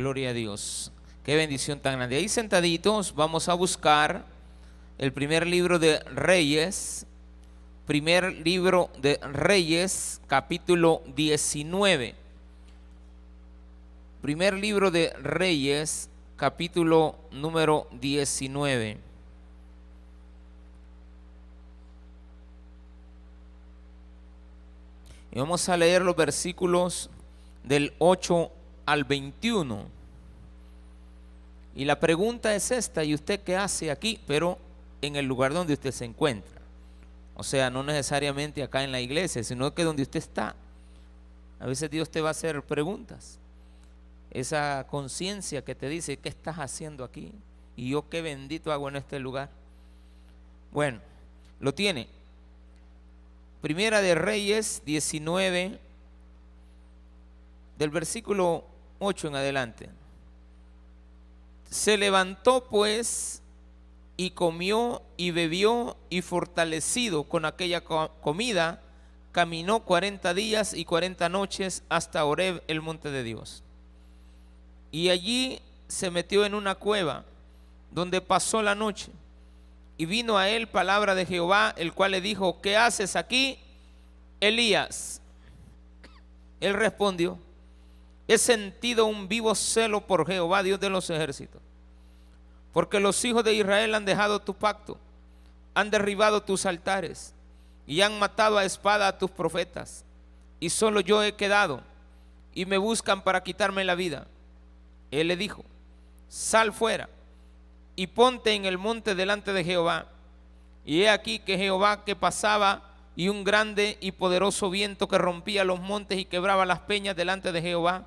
Gloria a Dios. Qué bendición tan grande. Ahí sentaditos vamos a buscar el primer libro de Reyes. Primer libro de Reyes, capítulo 19. Primer libro de Reyes, capítulo número 19. Y vamos a leer los versículos del 8 al 21. Y la pregunta es esta, ¿y usted qué hace aquí? Pero en el lugar donde usted se encuentra. O sea, no necesariamente acá en la iglesia, sino que donde usted está. A veces Dios te va a hacer preguntas. Esa conciencia que te dice, ¿qué estás haciendo aquí? Y yo qué bendito hago en este lugar. Bueno, lo tiene. Primera de Reyes 19, del versículo 8 en adelante. Se levantó pues y comió y bebió y fortalecido con aquella comida, caminó 40 días y 40 noches hasta Oreb, el monte de Dios. Y allí se metió en una cueva donde pasó la noche. Y vino a él palabra de Jehová, el cual le dijo, ¿qué haces aquí, Elías? Él respondió, he sentido un vivo celo por Jehová, Dios de los ejércitos, porque los hijos de Israel han dejado tu pacto, han derribado tus altares y han matado a espada a tus profetas, y solo yo he quedado, y me buscan para quitarme la vida. Él le dijo, sal fuera y ponte en el monte delante de Jehová. Y he aquí que Jehová que pasaba y un grande y poderoso viento que rompía los montes y quebraba las peñas delante de Jehová.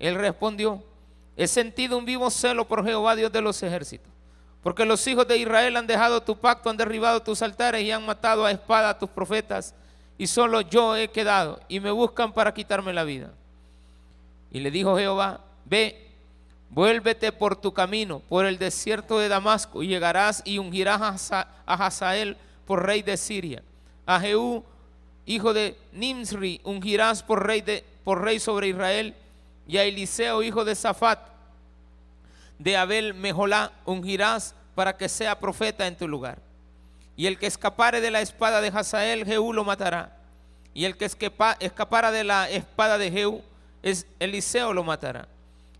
Él respondió, he sentido un vivo celo por Jehová, Dios de los ejércitos, porque los hijos de Israel han dejado tu pacto, han derribado tus altares y han matado a espada a tus profetas, y solo yo he quedado, y me buscan para quitarme la vida. Y le dijo Jehová, ve Vuélvete por tu camino, por el desierto de Damasco, y llegarás y ungirás a Hazael por rey de Siria. A Jehú, hijo de Nimsri, ungirás por rey, de, por rey sobre Israel. Y a Eliseo, hijo de Safat, de Abel Mejolá, ungirás para que sea profeta en tu lugar. Y el que escapare de la espada de Hazael, Jehú lo matará. Y el que escapara de la espada de Jehú, es Eliseo lo matará.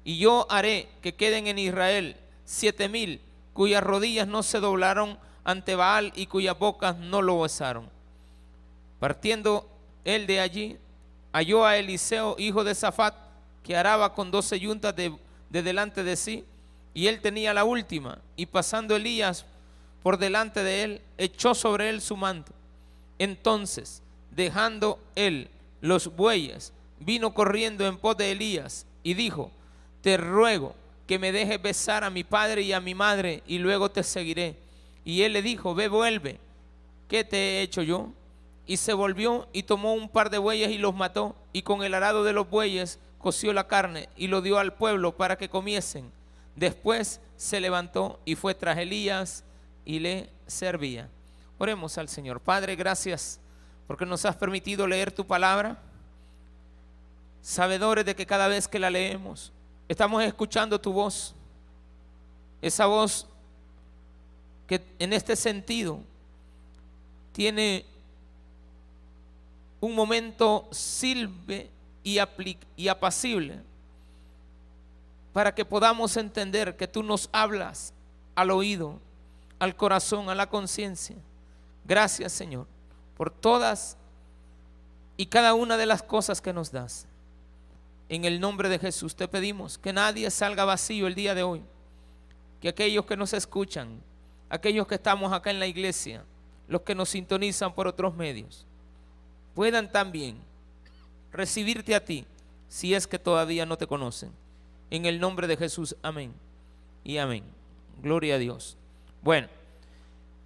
Y yo haré que queden en Israel siete mil cuyas rodillas no se doblaron ante Baal y cuyas bocas no lo besaron. Partiendo él de allí, halló a Eliseo, hijo de Zafat, que araba con doce yuntas de, de delante de sí, y él tenía la última, y pasando Elías por delante de él, echó sobre él su manto. Entonces, dejando él los bueyes, vino corriendo en pos de Elías y dijo, te ruego que me dejes besar a mi padre y a mi madre y luego te seguiré. Y él le dijo, ve, vuelve, ¿qué te he hecho yo? Y se volvió y tomó un par de bueyes y los mató, y con el arado de los bueyes coció la carne y lo dio al pueblo para que comiesen. Después se levantó y fue tras Elías y le servía. Oremos al Señor. Padre, gracias porque nos has permitido leer tu palabra, sabedores de que cada vez que la leemos, Estamos escuchando tu voz. Esa voz que en este sentido tiene un momento silve y, apacible para que podamos entender que tú nos hablas al oído, al corazón, a la conciencia. Gracias Señor por todas y cada una de las cosas que nos das. En el nombre de Jesús te pedimos que nadie salga vacío el día de hoy. Que aquellos que nos escuchan, aquellos que estamos acá en la iglesia, los que nos sintonizan por otros medios, puedan también recibirte a ti si es que todavía no te conocen. En el nombre de Jesús, amén. Y amén. Gloria a Dios. Bueno,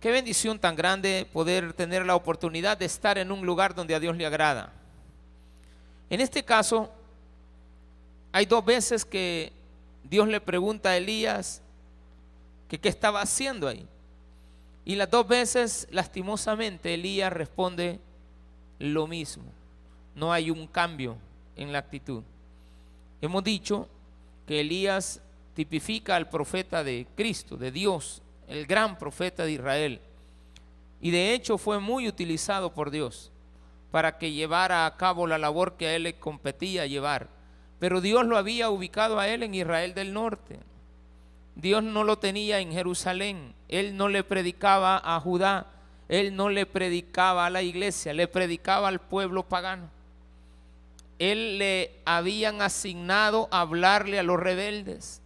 qué bendición tan grande poder tener la oportunidad de estar en un lugar donde a Dios le agrada. En este caso, hay dos veces que Dios le pregunta a Elías que qué estaba haciendo ahí. Y las dos veces, lastimosamente, Elías responde lo mismo. No hay un cambio en la actitud. Hemos dicho que Elías tipifica al profeta de Cristo, de Dios, el gran profeta de Israel. Y de hecho fue muy utilizado por Dios para que llevara a cabo la labor que a él le competía llevar. Pero Dios lo había ubicado a él en Israel del Norte. Dios no lo tenía en Jerusalén. Él no le predicaba a Judá. Él no le predicaba a la iglesia. Le predicaba al pueblo pagano. Él le habían asignado hablarle a los rebeldes.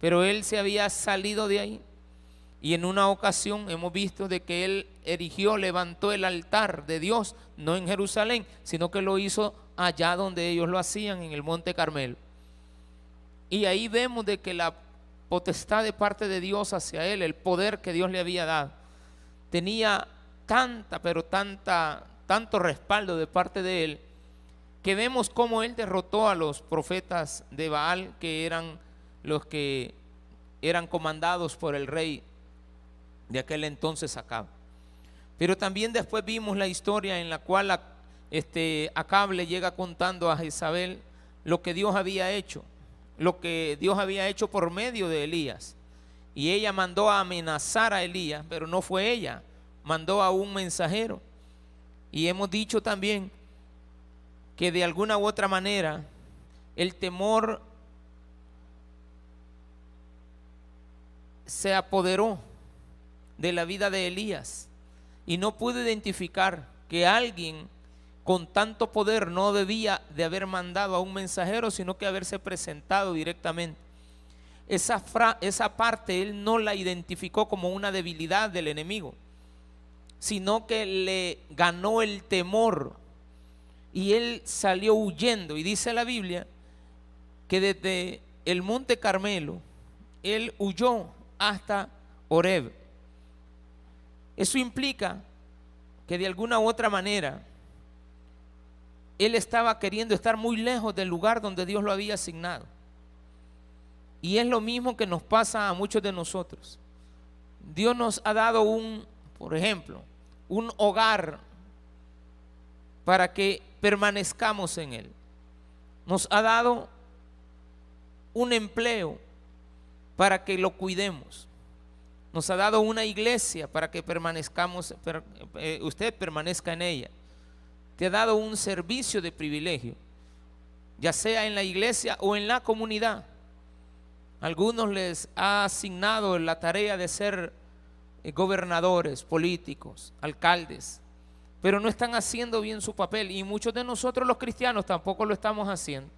Pero él se había salido de ahí. Y en una ocasión hemos visto de que él erigió, levantó el altar de Dios, no en Jerusalén, sino que lo hizo allá donde ellos lo hacían, en el Monte Carmelo. Y ahí vemos de que la potestad de parte de Dios hacia él, el poder que Dios le había dado, tenía tanta, pero tanta, tanto respaldo de parte de él, que vemos cómo él derrotó a los profetas de Baal, que eran los que eran comandados por el rey de aquel entonces Acab. Pero también después vimos la historia en la cual este, Acab le llega contando a Jezabel lo que Dios había hecho, lo que Dios había hecho por medio de Elías. Y ella mandó a amenazar a Elías, pero no fue ella, mandó a un mensajero. Y hemos dicho también que de alguna u otra manera el temor se apoderó de la vida de Elías y no pudo identificar que alguien con tanto poder no debía de haber mandado a un mensajero, sino que haberse presentado directamente. Esa, esa parte él no la identificó como una debilidad del enemigo, sino que le ganó el temor y él salió huyendo. Y dice la Biblia que desde el monte Carmelo, él huyó hasta Oreb. Eso implica que de alguna u otra manera él estaba queriendo estar muy lejos del lugar donde Dios lo había asignado. Y es lo mismo que nos pasa a muchos de nosotros. Dios nos ha dado un, por ejemplo, un hogar para que permanezcamos en Él. Nos ha dado un empleo para que lo cuidemos. Nos ha dado una iglesia para que permanezcamos, eh, usted permanezca en ella. Te ha dado un servicio de privilegio, ya sea en la iglesia o en la comunidad. Algunos les ha asignado la tarea de ser eh, gobernadores, políticos, alcaldes, pero no están haciendo bien su papel y muchos de nosotros los cristianos tampoco lo estamos haciendo.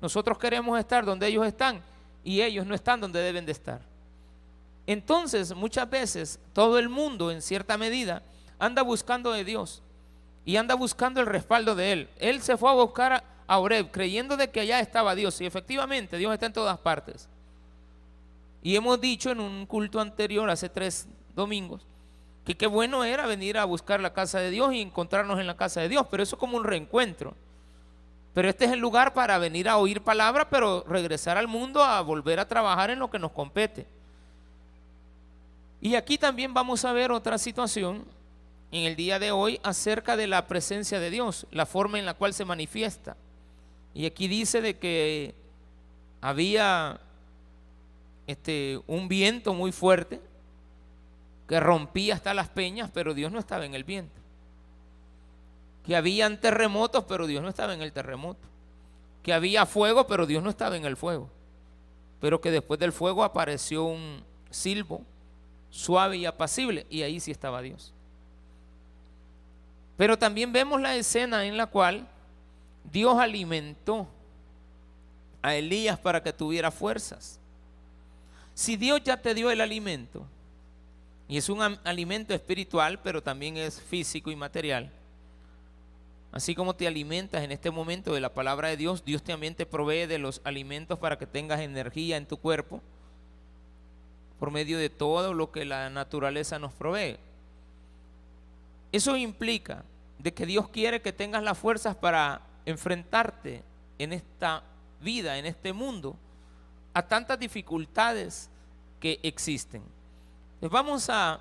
Nosotros queremos estar donde ellos están y ellos no están donde deben de estar. Entonces, muchas veces todo el mundo en cierta medida anda buscando de Dios y anda buscando el respaldo de Él. Él se fue a buscar a Oreb creyendo de que allá estaba Dios y efectivamente Dios está en todas partes. Y hemos dicho en un culto anterior, hace tres domingos, que qué bueno era venir a buscar la casa de Dios y encontrarnos en la casa de Dios, pero eso es como un reencuentro. Pero este es el lugar para venir a oír palabra, pero regresar al mundo a volver a trabajar en lo que nos compete. Y aquí también vamos a ver otra situación en el día de hoy acerca de la presencia de Dios, la forma en la cual se manifiesta. Y aquí dice de que había este, un viento muy fuerte que rompía hasta las peñas, pero Dios no estaba en el viento. Que habían terremotos, pero Dios no estaba en el terremoto. Que había fuego, pero Dios no estaba en el fuego. Pero que después del fuego apareció un silbo suave y apacible, y ahí sí estaba Dios. Pero también vemos la escena en la cual Dios alimentó a Elías para que tuviera fuerzas. Si Dios ya te dio el alimento, y es un alimento espiritual, pero también es físico y material. Así como te alimentas en este momento de la palabra de Dios, Dios también te provee de los alimentos para que tengas energía en tu cuerpo por medio de todo lo que la naturaleza nos provee. Eso implica de que Dios quiere que tengas las fuerzas para enfrentarte en esta vida, en este mundo, a tantas dificultades que existen. Vamos a,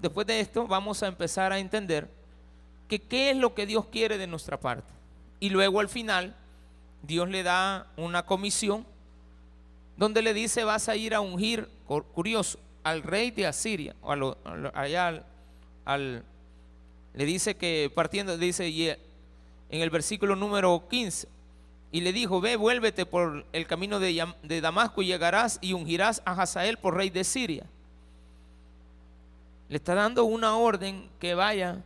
después de esto, vamos a empezar a entender que qué es lo que Dios quiere de nuestra parte. Y luego al final, Dios le da una comisión donde le dice, vas a ir a ungir, curioso, al rey de Asiria, o allá al, le dice que partiendo, dice en el versículo número 15, y le dijo, ve, vuélvete por el camino de, de Damasco y llegarás y ungirás a Hazael por rey de Siria. Le está dando una orden que vaya,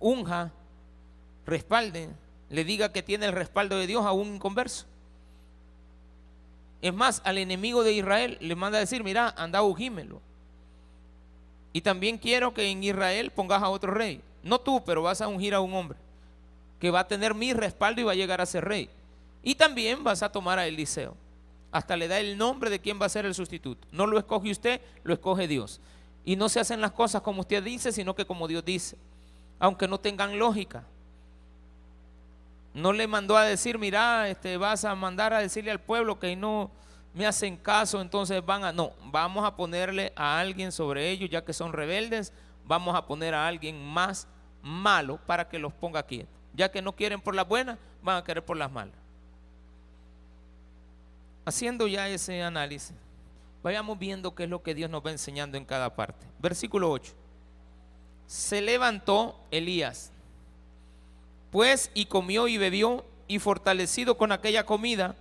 unja, respalde, le diga que tiene el respaldo de Dios a un inconverso. Es más, al enemigo de Israel le manda a decir, mira, anda, ungímelo. Y también quiero que en Israel pongas a otro rey. No tú, pero vas a ungir a un hombre que va a tener mi respaldo y va a llegar a ser rey. Y también vas a tomar a Eliseo. Hasta le da el nombre de quién va a ser el sustituto. No lo escoge usted, lo escoge Dios. Y no se hacen las cosas como usted dice, sino que como Dios dice. Aunque no tengan lógica. No le mandó a decir, mira, este, vas a mandar a decirle al pueblo que no me hacen caso, entonces van a... No, vamos a ponerle a alguien sobre ellos, ya que son rebeldes, vamos a poner a alguien más malo para que los ponga quietos. Ya que no quieren por las buenas, van a querer por las malas. Haciendo ya ese análisis, vayamos viendo qué es lo que Dios nos va enseñando en cada parte. Versículo 8. Se levantó Elías, pues y comió y bebió y fortalecido con aquella comida,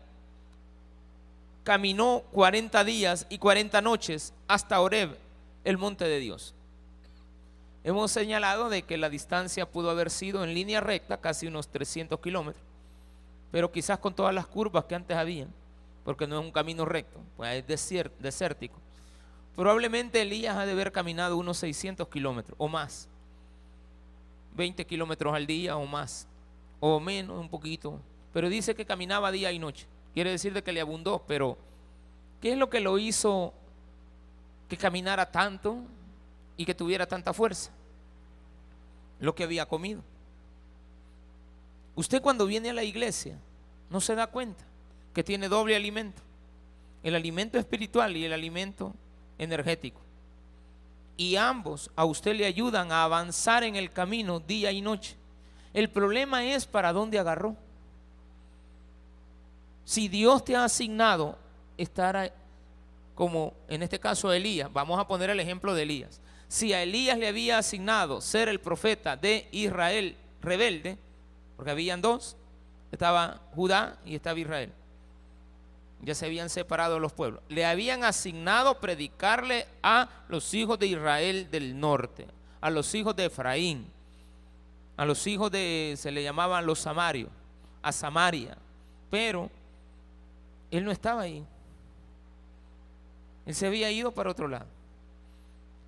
caminó 40 días y 40 noches hasta Oreb, el monte de Dios. Hemos señalado de que la distancia pudo haber sido en línea recta, casi unos 300 kilómetros, pero quizás con todas las curvas que antes habían, porque no es un camino recto, pues es desértico. Probablemente Elías ha de haber caminado unos 600 kilómetros o más, 20 kilómetros al día o más, o menos, un poquito, pero dice que caminaba día y noche. Quiere decir de que le abundó, pero ¿qué es lo que lo hizo que caminara tanto? y que tuviera tanta fuerza. Lo que había comido. Usted cuando viene a la iglesia no se da cuenta que tiene doble alimento. El alimento espiritual y el alimento energético. Y ambos a usted le ayudan a avanzar en el camino día y noche. El problema es para dónde agarró. Si Dios te ha asignado estar como en este caso Elías, vamos a poner el ejemplo de Elías si a Elías le había asignado ser el profeta de Israel rebelde, porque habían dos, estaba Judá y estaba Israel. Ya se habían separado los pueblos. Le habían asignado predicarle a los hijos de Israel del norte, a los hijos de Efraín, a los hijos de, se le llamaban los samarios, a Samaria. Pero él no estaba ahí. Él se había ido para otro lado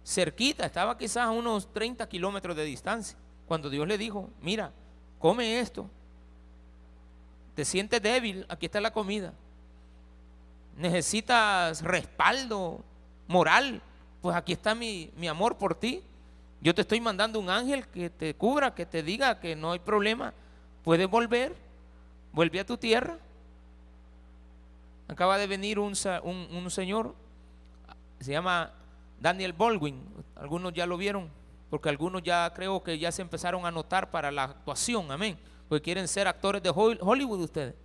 cerquita, estaba quizás a unos 30 kilómetros de distancia, cuando Dios le dijo, mira, come esto, te sientes débil, aquí está la comida, necesitas respaldo moral, pues aquí está mi, mi amor por ti, yo te estoy mandando un ángel que te cubra, que te diga que no hay problema, puedes volver, vuelve a tu tierra. Acaba de venir un, un, un señor, se llama Daniel Baldwin, algunos ya lo vieron, porque algunos ya creo que ya se empezaron a notar para la actuación, amén, porque quieren ser actores de Hollywood ustedes.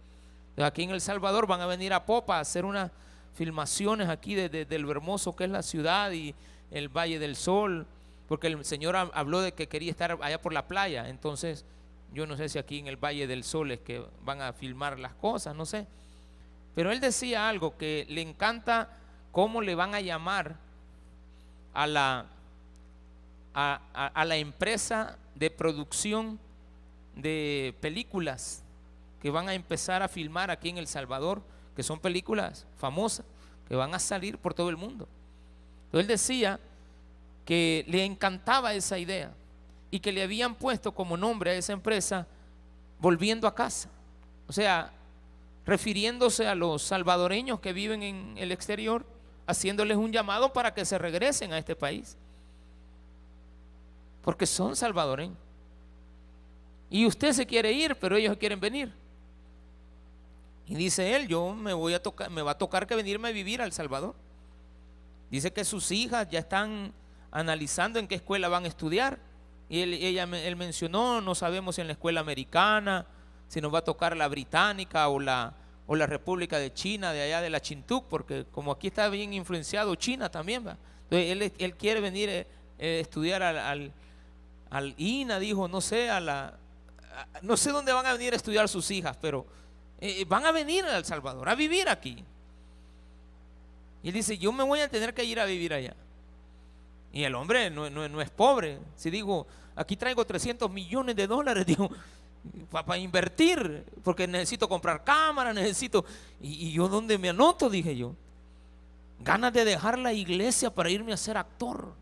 Aquí en El Salvador van a venir a Popa a hacer unas filmaciones aquí de, lo hermoso que es la ciudad y el Valle del Sol, porque el Señor habló de que quería estar allá por la playa, entonces yo no sé si aquí en el Valle del Sol es que van a filmar las cosas, no sé. Pero él decía algo que le encanta cómo le van a llamar a la, a, la empresa de producción de películas que van a empezar a filmar aquí en El Salvador, que son películas famosas, que van a salir por todo el mundo. Entonces él decía que le encantaba esa idea y que le habían puesto como nombre a esa empresa volviendo a casa. O sea, refiriéndose a los salvadoreños que viven en el exterior, haciéndoles un llamado para que se regresen a este país. Porque son salvadoreños. Y usted se quiere ir, pero ellos quieren venir. Y dice él, yo me voy a tocar, me va a tocar que venirme a vivir al Salvador. Dice que sus hijas ya están analizando en qué escuela van a estudiar. Y él, ella, él mencionó, no sabemos si en la escuela americana, si nos va a tocar la británica o la, o la República de China, de allá de la Chintuk, porque como aquí está bien influenciado China también, ¿va? Entonces él, quiere venir a eh, eh, estudiar al, al, INA, dijo, no sé, a la, no sé dónde van a venir a estudiar sus hijas, pero eh, van a venir a El Salvador, a vivir aquí. Y él dice, yo me voy a tener que ir a vivir allá. Y el hombre no, es pobre. Si digo, aquí traigo 300 millones de dólares, digo, para invertir, porque necesito comprar cámara, necesito... Y, yo dónde me anoto, dije yo. Ganas de dejar la iglesia para irme a ser actor.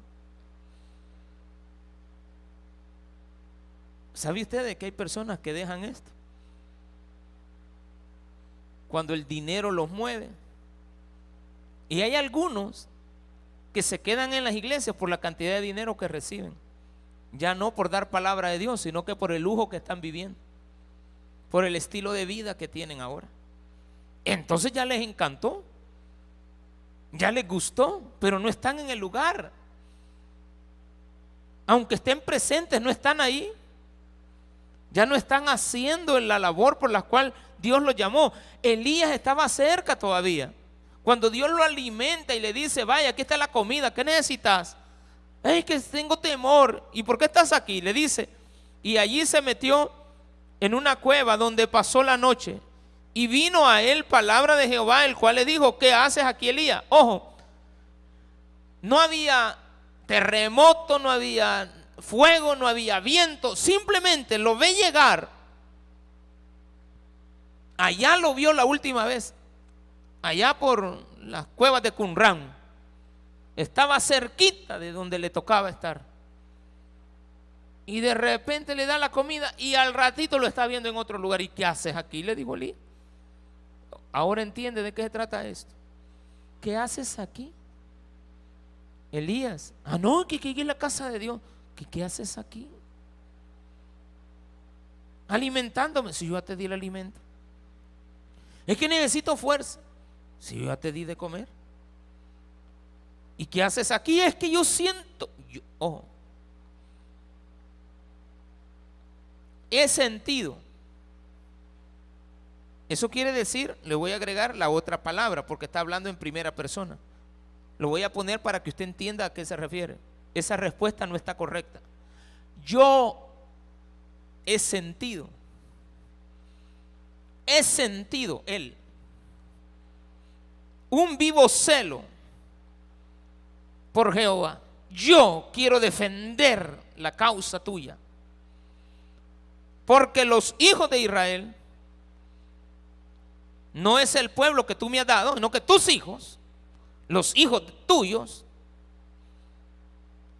¿Sabe usted que hay personas que dejan esto? Cuando el dinero los mueve. Y hay algunos que se quedan en las iglesias por la cantidad de dinero que reciben. Ya no por dar palabra de Dios, sino que por el lujo que están viviendo, por el estilo de vida que tienen ahora. Entonces ya les encantó, ya les gustó, pero no están en el lugar. Aunque estén presentes, no están ahí. Ya no están haciendo la labor por la cual Dios los llamó. Elías estaba cerca todavía. Cuando Dios lo alimenta y le dice, vaya, aquí está la comida, ¿qué necesitas? es que tengo temor. ¿Y por qué estás aquí? Le dice. Y allí se metió en una cueva donde pasó la noche. Y vino a él palabra de Jehová, el cual le dijo, ¿qué haces aquí, Elías? Ojo, no había terremoto, no había fuego, no había viento. Simplemente lo ve llegar. Allá lo vio la última vez. Allá por las cuevas de Qumran. Estaba cerquita de donde le tocaba estar. Y de repente le da la comida y al ratito lo está viendo en otro lugar. ¿Y qué haces aquí? Le dijo Elías. Ahora entiende de qué se trata esto. ¿Qué haces aquí? Elías. Ah, no, que, que, en la casa de Dios. ¿Qué, ¿Qué haces aquí? Alimentándome. Si yo ya te di el alimento. Es que necesito fuerza. Si yo ya te di de comer. ¿Y qué haces aquí? Es que yo siento, ojo, he sentido. Eso quiere decir, le voy a agregar la otra palabra porque está hablando en primera persona. Lo voy a poner para que usted entienda a qué se refiere. Esa respuesta no está correcta. Yo he sentido, he sentido él un vivo celo por Jehová. Yo quiero defender la causa tuya. Porque los hijos de Israel no es el pueblo que tú me has dado, sino que tus hijos, los hijos tuyos,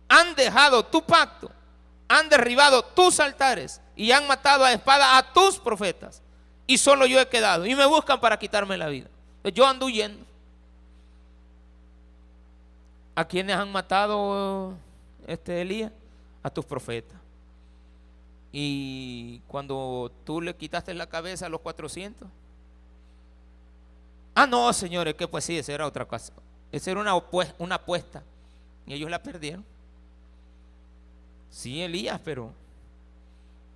han dejado tu pacto, han derribado tus altares y han matado a espada a tus profetas. Y solo yo he quedado. Y me buscan para quitarme la vida. Yo ando huyendo. ¿A quiénes han matado este Elías? A tus profetas. Y cuando tú le quitaste la cabeza a los 400. Ah, no, señores, que pues sí, esa era otra cosa. Esa era una, una apuesta. Y ellos la perdieron. Sí, Elías, pero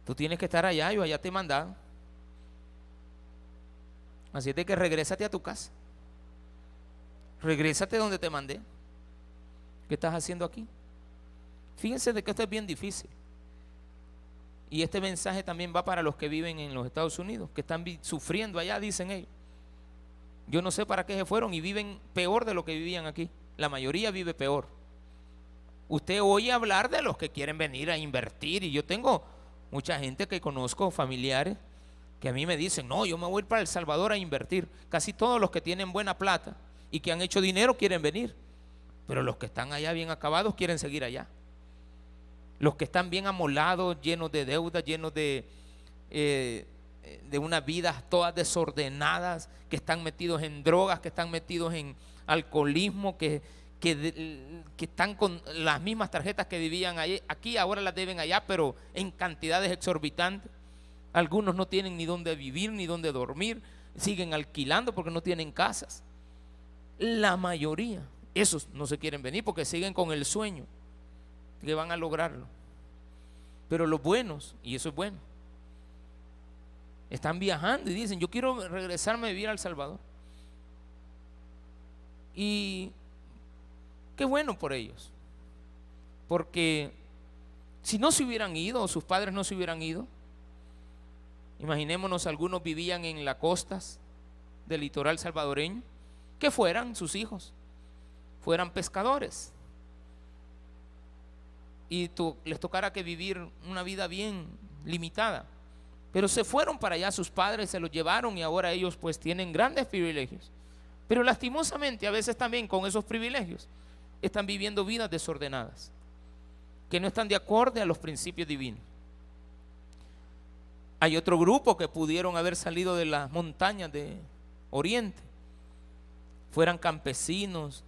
tú tienes que estar allá, yo allá te he mandado. Así es de que regrésate a tu casa. Regrésate donde te mandé. ¿Qué estás haciendo aquí? Fíjense de que esto es bien difícil. Y este mensaje también va para los que viven en los Estados Unidos, que están sufriendo allá, dicen ellos. Yo no sé para qué se fueron y viven peor de lo que vivían aquí. La mayoría vive peor. Usted oye hablar de los que quieren venir a invertir y yo tengo mucha gente que conozco, familiares, que a mí me dicen, no, yo me voy para El Salvador a invertir. Casi todos los que tienen buena plata y que han hecho dinero quieren venir. Pero los que están allá bien acabados quieren seguir allá. Los que están bien amolados, llenos de deudas, llenos de, eh, de una vida todas desordenadas, que están metidos en drogas, que están metidos en alcoholismo, que, que, que están con las mismas tarjetas que vivían aquí, ahora las deben allá, pero en cantidades exorbitantes. Algunos no tienen ni dónde vivir, ni dónde dormir, siguen alquilando porque no tienen casas. La mayoría, esos no se quieren venir porque siguen con el sueño que van a lograrlo. Pero los buenos, y eso es bueno, están viajando y dicen, yo quiero regresarme a vivir al Salvador. Y qué bueno por ellos. Porque si no se hubieran ido, o sus padres no se hubieran ido, Imaginémonos, algunos vivían en las costas del litoral salvadoreño, que fueran sus hijos, fueran pescadores. Y les tocara que vivir una vida bien limitada. Pero se fueron para allá, sus padres se los llevaron y ahora ellos pues tienen grandes privilegios. Pero lastimosamente a veces también con esos privilegios están viviendo vidas desordenadas, que no están de acuerdo a los principios divinos. Hay otro grupo que pudieron haber salido de las montañas de Oriente, fueran campesinos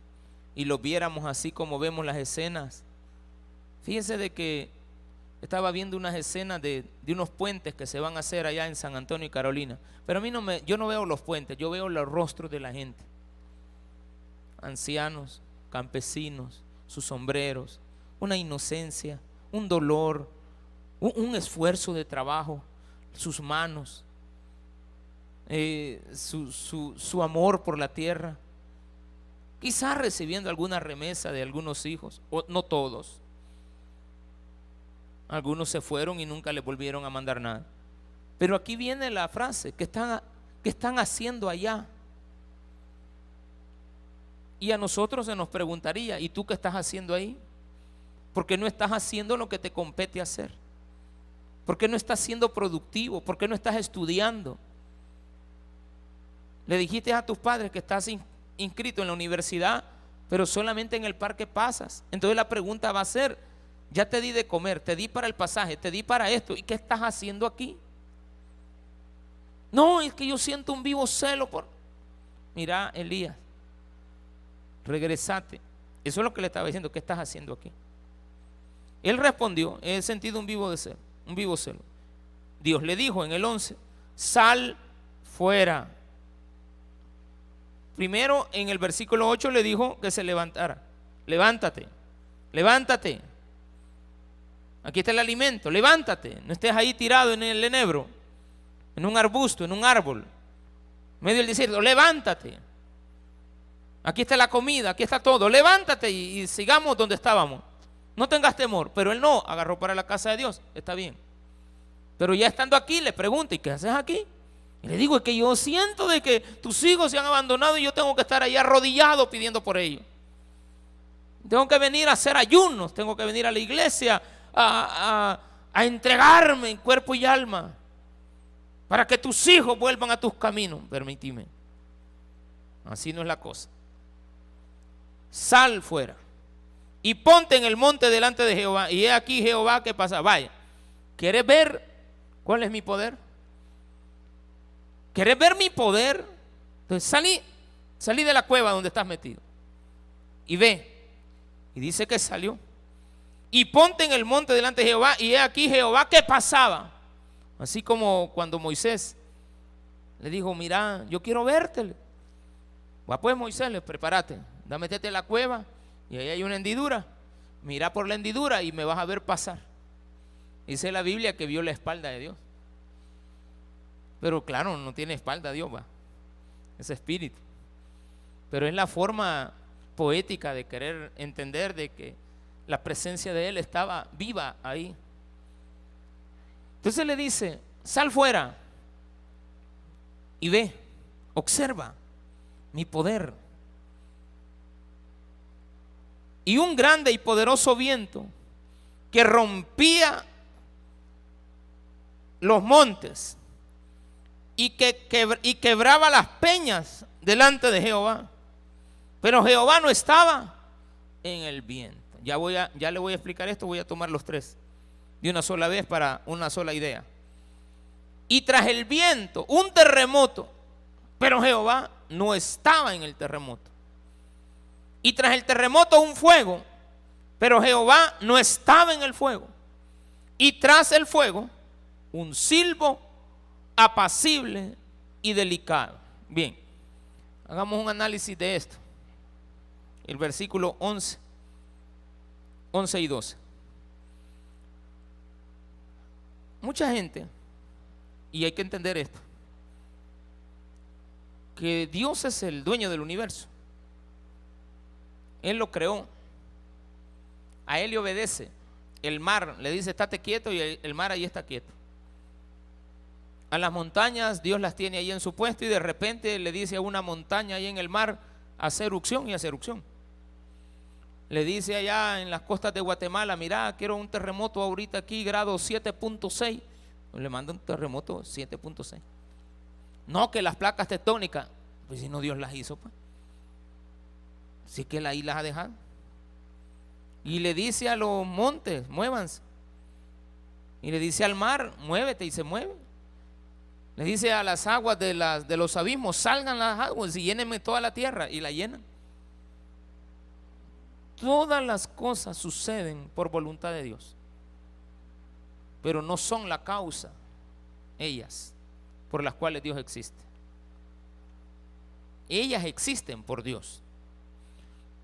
y los viéramos así como vemos las escenas. Fíjense de que estaba viendo unas escenas de, unos puentes que se van a hacer allá en San Antonio y Carolina. Pero a mí no me, yo no veo los puentes, yo veo los rostros de la gente. Ancianos, campesinos, sus sombreros, una inocencia, un dolor, un esfuerzo de trabajo sus manos, eh, su, amor por la tierra, quizás recibiendo alguna remesa de algunos hijos, o no todos. Algunos se fueron y nunca le volvieron a mandar nada. Pero aquí viene la frase, que están, están haciendo allá? Y a nosotros se nos preguntaría, ¿y tú qué estás haciendo ahí? Porque no estás haciendo lo que te compete hacer. ¿Por qué no estás siendo productivo? ¿Por qué no estás estudiando? Le dijiste a tus padres que estás inscrito en la universidad, pero solamente en el parque pasas. Entonces la pregunta va a ser, ya te di de comer, te di para el pasaje, te di para esto, ¿y qué estás haciendo aquí? No, es que yo siento un vivo celo por... Mira, Elías, regresate. Eso es lo que le estaba diciendo, ¿qué estás haciendo aquí? Él respondió, he sentido un vivo deseo un vivo celo. Dios le dijo en el 11, sal fuera. Primero en el versículo 8 le dijo que se levantara. Levántate, levántate. Aquí está el alimento, levántate. No estés ahí tirado en el enebro, en un arbusto, en un árbol, medio del desierto. Levántate. Aquí está la comida, aquí está todo. Levántate y, y sigamos donde estábamos no tengas temor. Pero él no, agarró para la casa de Dios, está bien. Pero ya estando aquí, le pregunta, ¿y qué haces aquí? Y le digo, es que yo siento de que tus hijos se han abandonado y yo tengo que estar ahí arrodillado pidiendo por ellos. Tengo que venir a hacer ayunos, tengo que venir a la iglesia a, a entregarme en cuerpo y alma para que tus hijos vuelvan a tus caminos. Permíteme. Así no es la cosa. Sal fuera y ponte en el monte delante de Jehová. Y he aquí Jehová que pasa. Vaya, ¿quieres ver cuál es mi poder? ¿Quieres ver mi poder? Entonces salí, salí de la cueva donde estás metido. Y ve. Y dice que salió. Y ponte en el monte delante de Jehová. Y he aquí Jehová que pasaba. Así como cuando Moisés le dijo, mira, yo quiero verte. Va pues Moisés, prepárate, da metete en la cueva y ahí hay una hendidura. Mira por la hendidura y me vas a ver pasar. Dice la Biblia que vio la espalda de Dios. Pero claro, no tiene espalda Dios, va. Es espíritu. Pero es la forma poética de querer entender de que la presencia de Él estaba viva ahí. Entonces le dice, sal fuera y ve, observa mi poder y un grande y poderoso viento que rompía los montes y que y quebraba las peñas delante de Jehová. Pero Jehová no estaba en el viento. Ya, voy a, ya le voy a explicar esto, voy a tomar los tres de una sola vez para una sola idea. y tras el viento un terremoto, pero Jehová no estaba en el terremoto. Y tras el terremoto un fuego, pero Jehová no estaba en el fuego. Y tras el fuego un silbo apacible y delicado. Bien, hagamos un análisis de esto. El versículo 11, 11 y 12. Mucha gente, y hay que entender esto, que Dios es el dueño del universo. Él lo creó. A Él le obedece. El mar le dice, estate quieto y el mar ahí está quieto. A las montañas Dios las tiene ahí en su puesto y de repente le dice a una montaña ahí en el mar, hacer erupción y hacer erupción. Le dice allá en las costas de Guatemala, mira, quiero un terremoto ahorita aquí, grado 7.6. Le manda un terremoto 7.6. No que las placas tectónicas, pues si no Dios las hizo, pues. Sí que él ahí las ha dejado. Y le dice a los montes, muévanse. Y le dice al mar, muévete y se mueve. Le dice a las aguas de los abismos, salgan las aguas y llénenme toda la tierra. Y la llenan. Todas las cosas suceden por voluntad de Dios. Pero no son la causa, ellas, por las cuales Dios existe. Ellas existen por Dios.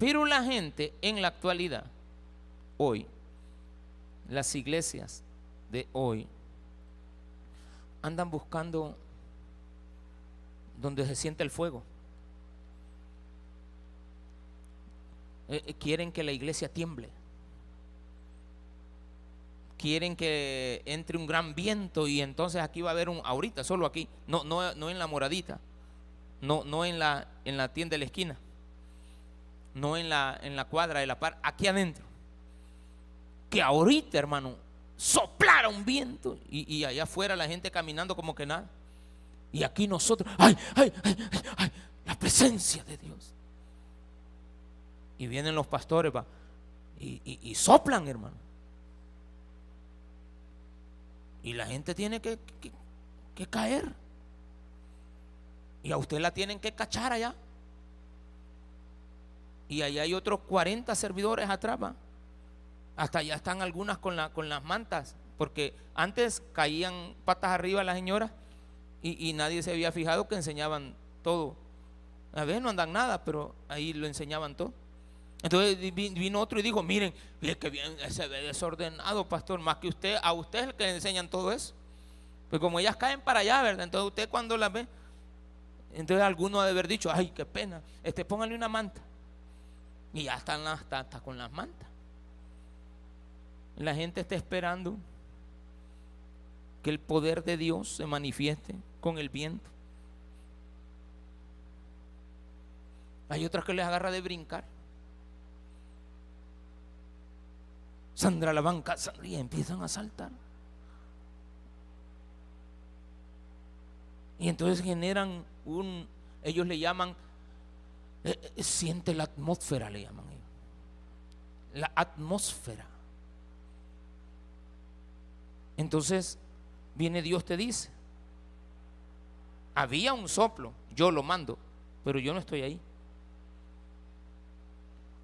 Pero la gente en la actualidad, hoy, las iglesias de hoy, andan buscando donde se siente el fuego. Eh, eh, quieren que la iglesia tiemble. Quieren que entre un gran viento y entonces aquí va a haber un, ahorita, solo aquí, no, no, no en la moradita, no, no en, la, en la tienda de la esquina, no en la, en la cuadra de la par, aquí adentro. Que ahorita, hermano, soplara un viento y, allá afuera la gente caminando como que nada. Y aquí nosotros, ay, ay, ay, ay, la presencia de Dios. Y vienen los pastores va, y, soplan, hermano. Y la gente tiene que, que, caer. Y a usted la tienen que cachar allá. Y allá hay otros 40 servidores atrás. Hasta allá están algunas con, la, con las mantas, porque antes caían patas arriba las señoras y, nadie se había fijado que enseñaban todo. A veces no andan nada, pero ahí lo enseñaban todo. Entonces vino otro y dijo, miren, que bien se ve desordenado, pastor, más que usted, a usted es el que le enseñan todo eso. Pues como ellas caen para allá, ¿verdad? Entonces usted cuando las ve, entonces alguno ha de haber dicho, ay, qué pena, este, póngale una manta. Y ya están hasta con las mantas. La gente está esperando que el poder de Dios se manifieste con el viento. Hay otras que les agarra de brincar. Sandra la banca y empiezan a saltar. Y entonces generan un, ellos le llaman, siente la atmósfera, le llaman ellos. La atmósfera. Entonces viene Dios te dice, había un soplo, yo lo mando, pero yo no estoy ahí.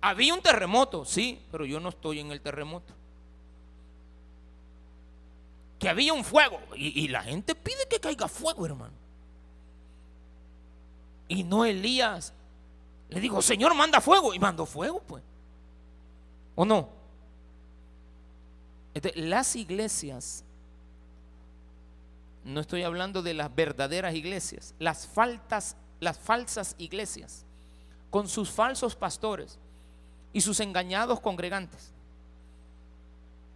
Había un terremoto, sí, pero yo no estoy en el terremoto. Que había un fuego y, y la gente pide que caiga fuego, hermano. Y no Elías le dijo, Señor, manda fuego. Y mandó fuego, pues. ¿O no? las iglesias, no estoy hablando de las verdaderas iglesias, las, faltas, las falsas iglesias, con sus falsos pastores y sus engañados congregantes.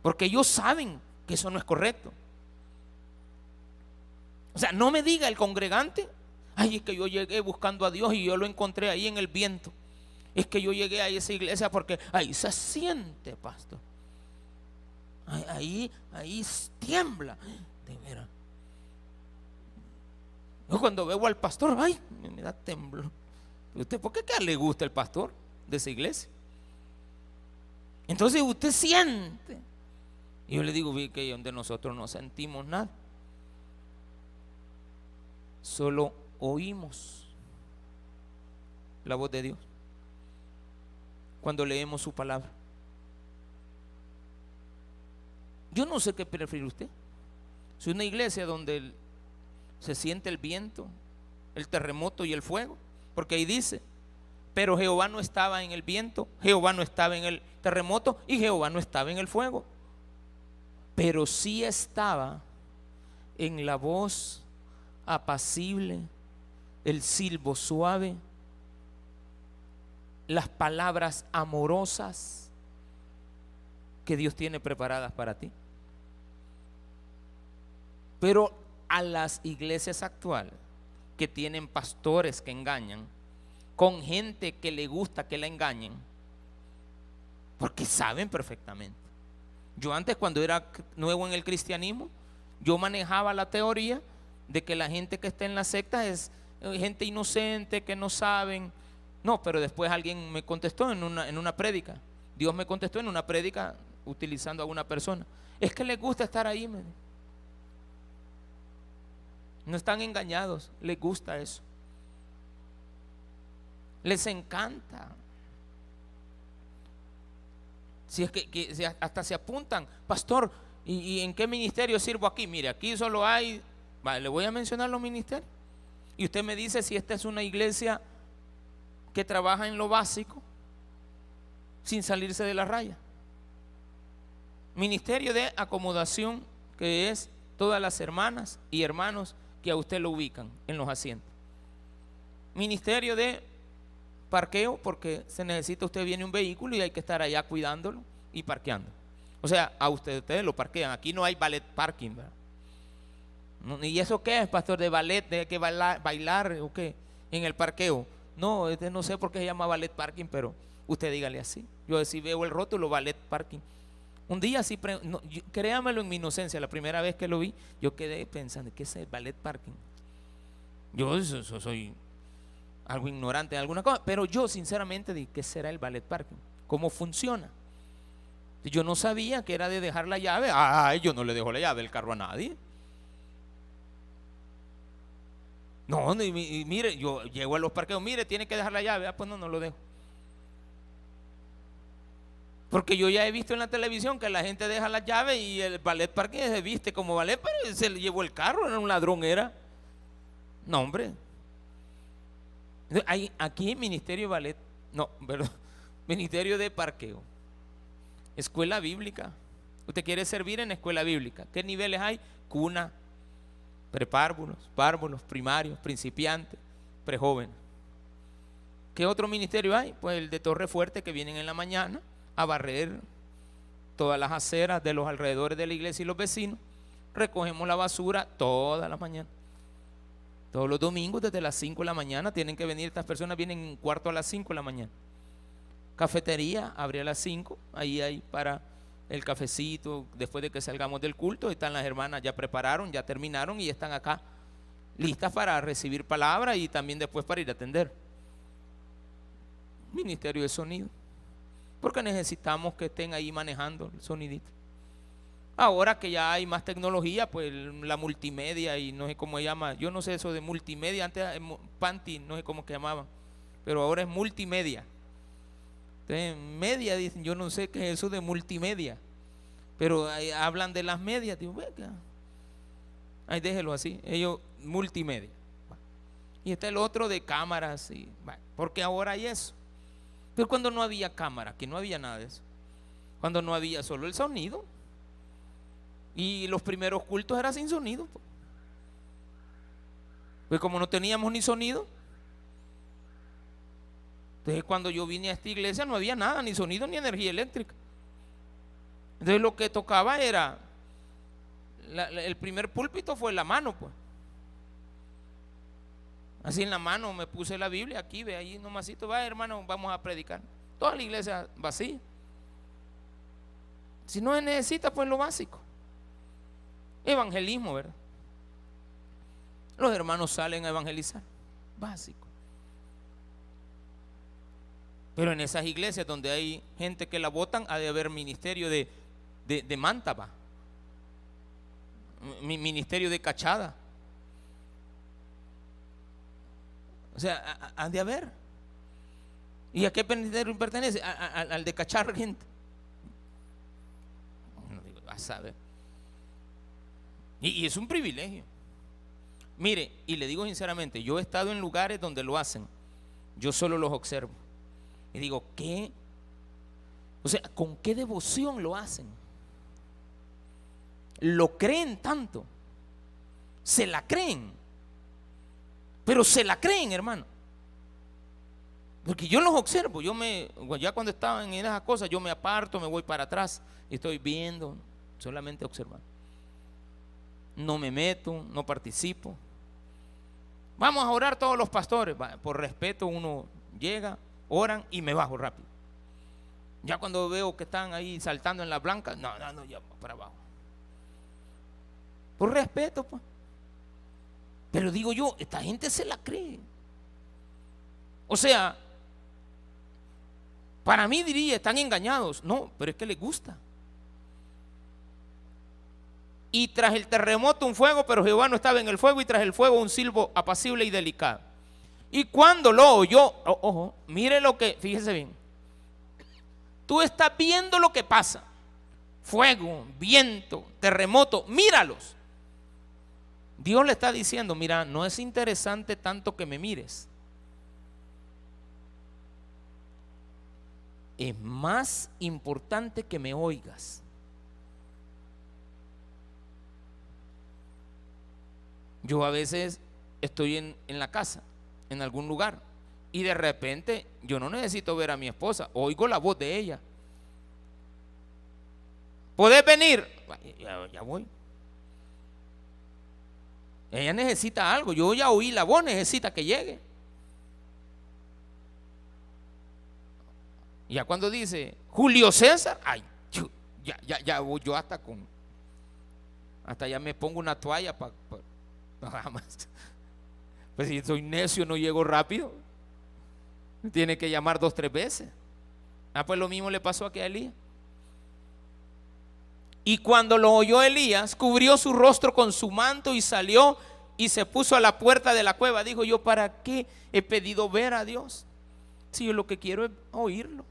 Porque ellos saben que eso no es correcto. O sea, no me diga el congregante, ay, es que yo llegué buscando a Dios y yo lo encontré ahí en el viento. Es que yo llegué a esa iglesia porque ahí se siente, pastor. Ahí, ahí tiembla. De veras. Yo cuando veo al pastor, ay, me da temblor. ¿Usted por qué le gusta el pastor de esa iglesia? Entonces usted siente. Y yo le digo, vi que donde nosotros no sentimos nada. solo oímos la voz de Dios cuando leemos su palabra. Yo no sé qué prefiere usted. Si una iglesia donde se siente el viento, el terremoto y el fuego, porque ahí dice, pero Jehová no estaba en el viento, Jehová no estaba en el terremoto y Jehová no estaba en el fuego. Pero sí estaba en la voz apacible, el silbo suave, las palabras amorosas que Dios tiene preparadas para ti. Pero a las iglesias actuales que tienen pastores que engañan, con gente que le gusta que la engañen, porque saben perfectamente. Yo antes cuando era nuevo en el cristianismo, yo manejaba la teoría de que la gente que está en la secta es gente inocente, que no saben. No, pero después alguien me contestó en una, en una prédica. Dios me contestó en una prédica utilizando a una persona. Es que les gusta estar ahí. Me no están engañados, les gusta eso. Les encanta. Si es que, hasta se apuntan, pastor, ¿y, en qué ministerio sirvo aquí? Mire, aquí solo hay, le voy a mencionar los ministerios. Y usted me dice si esta es una iglesia que trabaja en lo básico, sin salirse de la raya. Ministerio de acomodación, que es todas las hermanas y hermanos que a usted lo ubican en los asientos. Ministerio de parqueo, porque se necesita, usted viene un vehículo y hay que estar allá cuidándolo y parqueando. O sea, a usted, ustedes lo parquean. Aquí no hay ballet parking, ¿Y eso qué es, pastor? ¿De ballet? ¿De que bailar, bailar o qué? En el parqueo. No, este no sé por qué se llama ballet parking, pero usted dígale así. Yo si veo el rótulo, ballet parking. Un día sí, créamelo en mi inocencia, la primera vez que lo vi, yo quedé pensando, ¿qué es el ballet parking? Yo soy algo ignorante de alguna cosa, pero yo sinceramente dije, ¿qué será el ballet parking? ¿Cómo funciona? Yo no sabía que era de dejar la llave. Ay, yo no le dejo la llave del carro a nadie. No, mire, yo llego a los parqueos, mire, tiene que dejar la llave. Ah, pues no, no lo dejo. Porque yo ya he visto en la televisión que la gente deja la llave y el ballet parking se viste como ballet, pero se le llevó el carro, era un ladrón, era. No, hombre. Hay aquí Ministerio de Ballet, no, perdón, Ministerio de Parqueo, Escuela Bíblica. Usted quiere servir en escuela bíblica. ¿Qué niveles hay? Cuna, prepárvulos, párvulos, primarios, principiantes, prejóvenes. ¿Qué otro ministerio hay? Pues el de Torre Fuerte que vienen en la mañana a barrer todas las aceras de los alrededores de la iglesia y los vecinos. Recogemos la basura toda la mañana. Todos los domingos desde las 5 de la mañana tienen que venir, estas personas vienen un cuarto a las 5 de la mañana. Cafetería abre a las 5, ahí hay para el cafecito, después de que salgamos del culto, están las hermanas, ya prepararon, ya terminaron y están acá listas para recibir palabra y también después para ir a atender. Ministerio de Sonido. Porque necesitamos que estén ahí manejando el sonidito. Ahora que ya hay más tecnología, pues la multimedia y no sé cómo se llama. Yo no sé eso de multimedia. Antes Panty, no sé cómo se llamaban. Pero ahora es multimedia. Media dicen, yo no sé qué es eso de multimedia. Pero hablan de las medias. Digo. Ahí déjelo así. Ellos, multimedia. Y está el otro de cámaras. Y, porque ahora hay eso. Pero cuando no había cámara, que no había nada de eso, cuando no había solo el sonido, y los primeros cultos eran sin sonido. Pues como no teníamos ni sonido, entonces cuando yo vine a esta iglesia no había nada, ni sonido ni energía eléctrica. Entonces lo que tocaba era, el primer púlpito fue la mano, pues. Así en la mano me puse la Biblia, aquí ve ahí nomasito, va hermano, vamos a predicar. Toda la iglesia vacía. Si no se necesita, pues lo básico. Evangelismo, ¿verdad? Los hermanos salen a evangelizar. Básico. Pero en esas iglesias donde hay gente que la votan, ha de haber ministerio de, de, de ministerio de cachada, sea, han de haber. ¿Y a qué ministerio pertenece? al de cachar gente. No digo, a saber. y es un privilegio. Mire, y le digo sinceramente, yo he estado en lugares donde lo hacen. Yo solo los observo. Y digo, ¿qué? O sea, ¿con qué devoción lo hacen? Lo creen tanto. Se la creen. Pero se la creen, hermano. Porque yo los observo, yo me, ya cuando estaban en esas cosas, yo me aparto, me voy para atrás, y estoy viendo, solamente observando. No me meto, no participo. Vamos a orar todos los pastores. Por respeto uno llega, oran y me bajo rápido. Ya cuando veo que están ahí saltando en la blanca, no, no, no, ya para abajo. Por respeto, pues. Pero digo yo, esta gente se la cree. O sea, para mí diría, están engañados. No, pero es que les gusta. Y tras el terremoto un fuego, pero Jehová no estaba en el fuego, y tras el fuego un silbo apacible y delicado. Y cuando lo oyó, ojo, mire lo que, fíjese bien, tú estás viendo lo que pasa. Fuego, viento, terremoto, míralos. Dios le está diciendo, mira, no es interesante tanto que me mires. Es más importante que me oigas. Yo a veces estoy en, la casa, en algún lugar, y de repente yo no necesito ver a mi esposa, oigo la voz de ella. ¿Puedes venir? Ya, voy. Ella necesita algo, yo ya oí la voz, necesita que llegue. Ya cuando dice Julio César, ay, ya, ya, ya voy yo hasta con, hasta ya me pongo una toalla para Nada más. Pues si soy necio, no llego rápido. Tiene que llamar dos, tres veces. Ah, pues lo mismo le pasó aquí a Elías. Y cuando lo oyó Elías, cubrió su rostro con su manto y salió y se puso a la puerta de la cueva. Dijo yo, ¿para qué he pedido ver a Dios? Si yo lo que quiero es oírlo.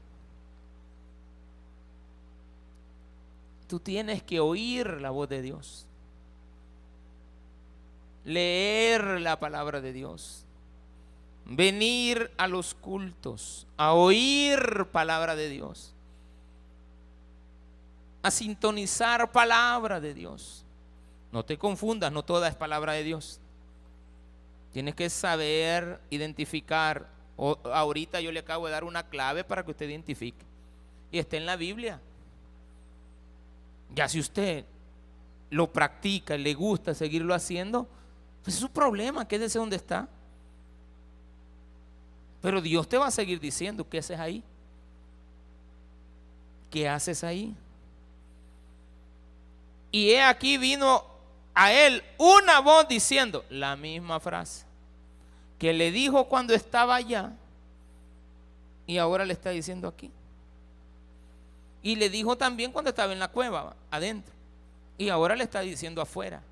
Tú tienes que oír la voz de Dios leer la palabra de Dios, venir a los cultos, a oír palabra de Dios, a sintonizar palabra de Dios. No te confundas, no toda es palabra de Dios. Tienes que saber identificar. ahorita yo le acabo de dar una clave para que usted identifique. Y está en la Biblia. Ya si usted lo practica, y le gusta seguirlo haciendo, pues es su problema, quédese donde está. Pero Dios te va a seguir diciendo, ¿qué haces ahí? ¿Qué haces ahí? Y he aquí vino a él una voz diciendo la misma frase que le dijo cuando estaba allá y ahora le está diciendo aquí. Y le dijo también cuando estaba en la cueva, adentro. Y ahora le está diciendo afuera.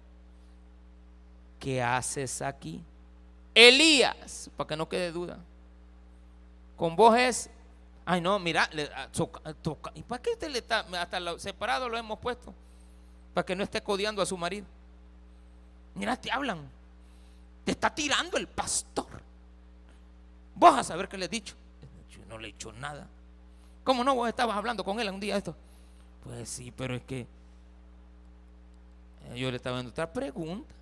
¿Qué haces aquí? Elías, para que no quede duda. Con vos es, ay no, mira, ah, ah, ¿y para qué usted le está, hasta lo, separado lo hemos puesto? Para que no esté codiando a su marido. Mira, te hablan. Te está tirando el pastor. Vos a saber qué le he dicho. Yo no le he dicho nada. ¿Cómo no? Vos estabas hablando con él un día esto. Pues sí, pero es que yo le estaba dando otra pregunta.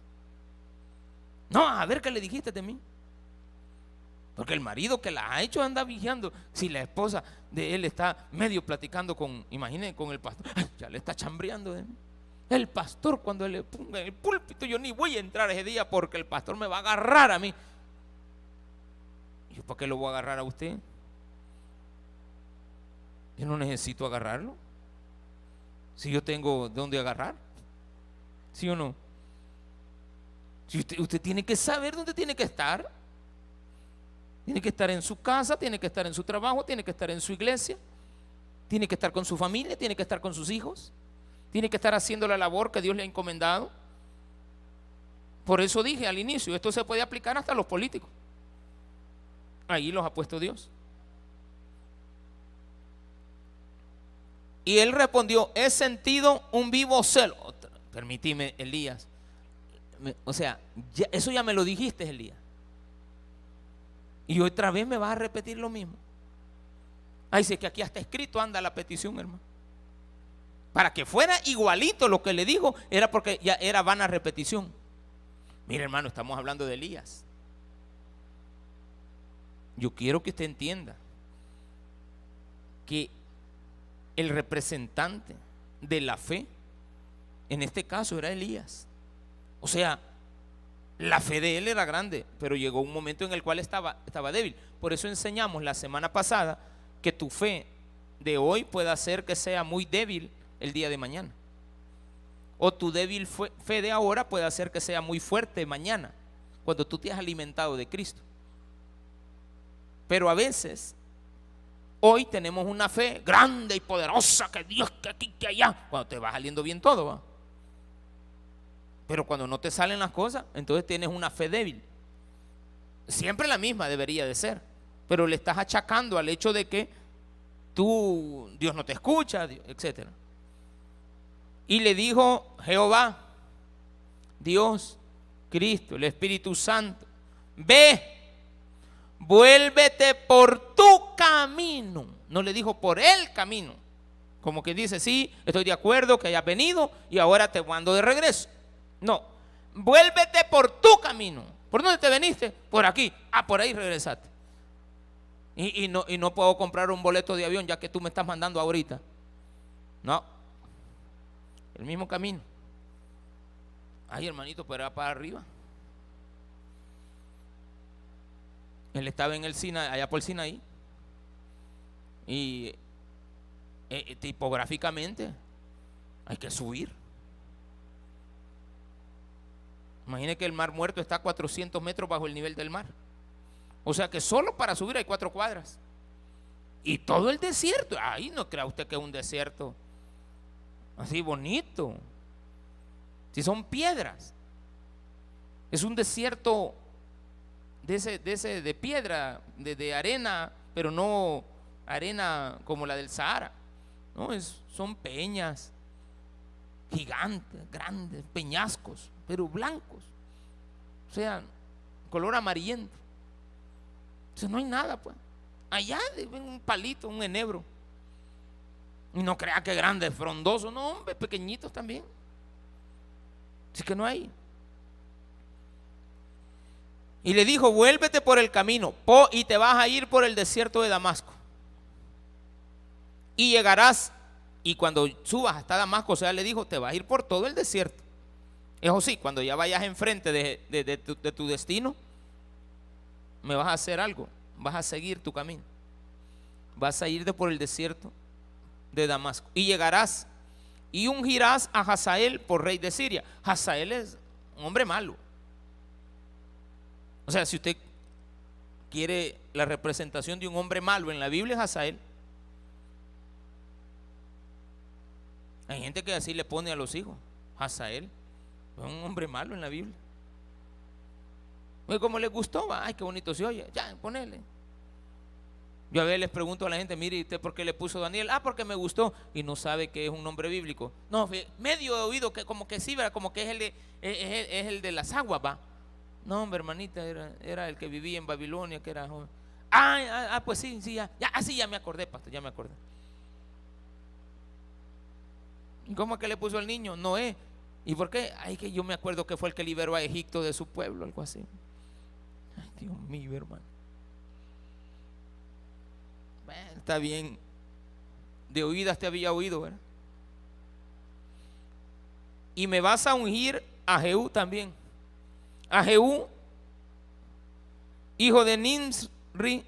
No, a ver qué le dijiste de mí. Porque el marido que la ha hecho anda vigiando. Si la esposa de él está medio platicando con, imaginen, con el pastor, ya le está chambreando de mí. El pastor cuando le ponga en el púlpito, yo ni voy a entrar ese día porque el pastor me va a agarrar a mí. ¿Y yo para qué lo voy a agarrar a usted? Yo no necesito agarrarlo. Si yo tengo de dónde agarrar. ¿Sí o no? Usted, tiene que saber dónde tiene que estar. Tiene que estar en su casa, tiene que estar en su trabajo, tiene que estar en su iglesia, tiene que estar con su familia, tiene que estar con sus hijos, tiene que estar haciendo la labor que Dios le ha encomendado. Por eso dije al inicio, esto se puede aplicar hasta a los políticos. Ahí los ha puesto Dios. Y él respondió, he sentido un vivo celo. Permíteme, Elías. O sea, eso ya me lo dijiste, Elías. Y otra vez me vas a repetir lo mismo. Ahí dice que aquí está escrito, anda la petición, hermano. Para que fuera igualito lo que le dijo, era porque ya era vana repetición. Mire, hermano, estamos hablando de Elías. Yo quiero que usted entienda que el representante de la fe, en este caso era Elías. O sea, la fe de él era grande, pero llegó un momento en el cual estaba, estaba débil. Por eso enseñamos la semana pasada que tu fe de hoy puede hacer que sea muy débil el día de mañana. O tu débil fe de ahora puede hacer que sea muy fuerte mañana, cuando tú te has alimentado de Cristo. Pero a veces, hoy tenemos una fe grande y poderosa, que Dios, que aquí, que allá, cuando te va saliendo bien todo. ¿va? Pero cuando no te salen las cosas, entonces tienes una fe débil. Siempre la misma debería de ser. Pero le estás achacando al hecho de que tú, Dios no te escucha, etc. Y le dijo Jehová, Dios, Cristo, el Espíritu Santo, ve, vuélvete por tu camino. No le dijo por el camino. Como que dice, sí, estoy de acuerdo que hayas venido y ahora te mando de regreso. No, vuélvete por tu camino. ¿Por dónde te veniste? Por aquí. Ah, por ahí regresaste. Y, no, y no puedo comprar un boleto de avión ya que tú me estás mandando ahorita. No. El mismo camino. Ay, hermanito, pero era para arriba. Él estaba en el Sinaí, allá por el Sinaí. Y eh, tipográficamente hay que subir. Imagine que el mar muerto está a 400 metros bajo el nivel del mar. O sea que solo para subir hay cuatro cuadras. Y todo el desierto. Ahí no crea usted que es un desierto así bonito. Si son piedras. Es un desierto de piedra, de, arena, pero no arena como la del Sahara. Son peñas gigantes, grandes, peñascos pero blancos. O sea, color amarillento. O sea, no hay nada, pues. Allá ven un palito, un enebro. Y no crea que grande, frondoso. No, hombre, pequeñitos también. Así que no hay. Y le dijo, vuélvete por el camino y te vas a ir por el desierto de Damasco. Y llegarás, y cuando subas hasta Damasco, o sea, le dijo, te vas a ir por todo el desierto. Eso sí, cuando ya vayas enfrente de, tu, destino, me vas a hacer algo, vas a seguir tu camino. Vas a ir por el desierto de Damasco y llegarás y ungirás a Hazael por rey de Siria. Hazael es un hombre malo. O sea, si usted quiere la representación de un hombre malo en la Biblia es Hazael. Hay gente que así le pone a los hijos, Hazael un hombre malo en la Biblia. como le gustó, ay, qué bonito se oye, ya, ponele. Yo a veces les pregunto a la gente, mire, ¿usted por qué le puso Daniel? Ah, porque me gustó. Y no sabe que es un nombre bíblico. No, medio oído que como que sí, como que es el de, es, el, de las aguas, va. No, hombre, hermanita, era, era, el que vivía en Babilonia, que era joven. Ah, ah, ah pues sí, sí, ya, ya, ah, ya me acordé, pastor, ya me acordé. ¿Cómo es que le puso el niño? Noé. ¿Y por qué? Ay, que yo me acuerdo que fue el que liberó a Egipto de su pueblo, algo así. Ay, Dios mío, hermano. Está bien. De oídas te había oído, ¿verdad? Y me vas a ungir a Jehú también. A Jehú, hijo de Nimsri,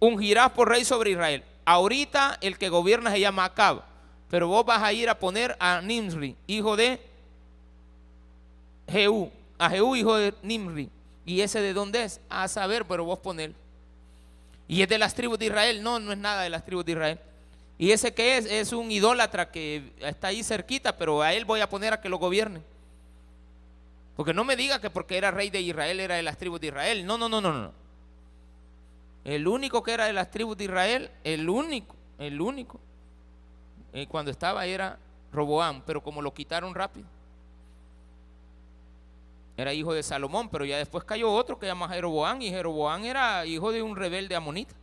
ungirás por rey sobre Israel. Ahorita el que gobierna se llama Acab, pero vos vas a ir a poner a Nimsri, hijo de Jehú, a Jehú hijo de Nimri. ¿Y ese de dónde es? A saber, pero vos poner. Y es de las tribus de Israel. No, no es nada de las tribus de Israel. ¿Y ese que es? Es un idólatra que está ahí cerquita, pero a él voy a poner a que lo gobierne. Porque no me diga que porque era rey de Israel era de las tribus de Israel. No, no, no, no, no. El único que era de las tribus de Israel, el único, el único, eh, cuando estaba era Roboam, pero como lo quitaron rápido. Era hijo de Salomón, pero ya después cayó otro que se llama Jeroboam, y Jeroboam era hijo de un rebelde amonita.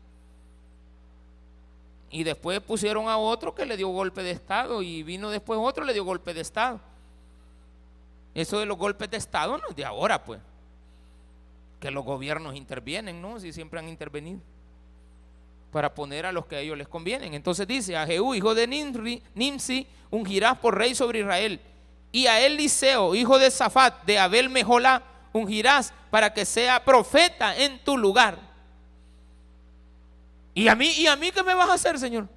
Y después pusieron a otro que le dio golpe de Estado, y vino después otro le dio golpe de Estado. Eso de los golpes de Estado no es de ahora, pues. Que los gobiernos intervienen, ¿no? Si siempre han intervenido. Para poner a los que a ellos les convienen. Entonces dice, a Jehú, hijo de Nimsi, ungirás por rey sobre Israel. Y a Eliseo, hijo de Zafat, de Abel Mejolá, ungirás para que sea profeta en tu lugar. ¿Y a mí, y a mí qué me vas a hacer, Señor?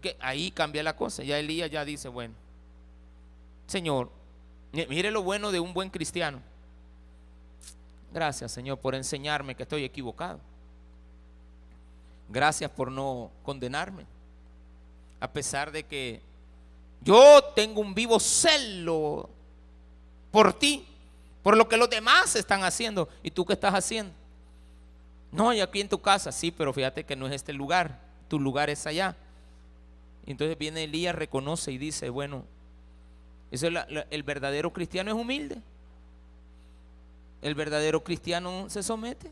que ahí cambia la cosa. Ya Elías ya dice, bueno, Señor, Mire lo bueno de un buen cristiano. Gracias, Señor, por enseñarme que estoy equivocado. Gracias por no condenarme. A pesar de que yo tengo un vivo celo por ti, por lo que los demás están haciendo. ¿Y tú qué estás haciendo? No, y aquí en tu casa, sí, pero fíjate que no es este lugar, tu lugar es allá. entonces viene Elías, reconoce y dice, bueno, el verdadero cristiano es humilde. El verdadero cristiano se somete.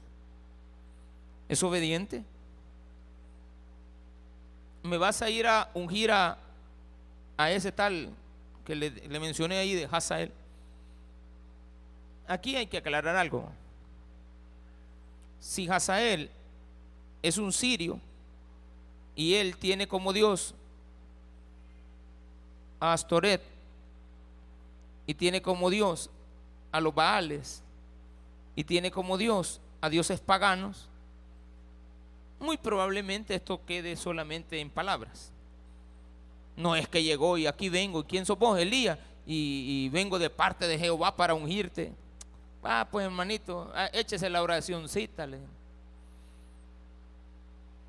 Es obediente. Me vas a ir a ungir a, a ese tal que le, mencioné ahí de Hazael. Aquí hay que aclarar algo. Si Hazael es un sirio y él tiene como Dios a Astoret, y tiene como Dios a los Baales y tiene como Dios a dioses paganos, muy probablemente esto quede solamente en palabras. No es que llegó y aquí vengo, ¿y quién sos vos, Elías? Y, vengo de parte de Jehová para ungirte. Ah, pues hermanito, ah, échese la oracióncita.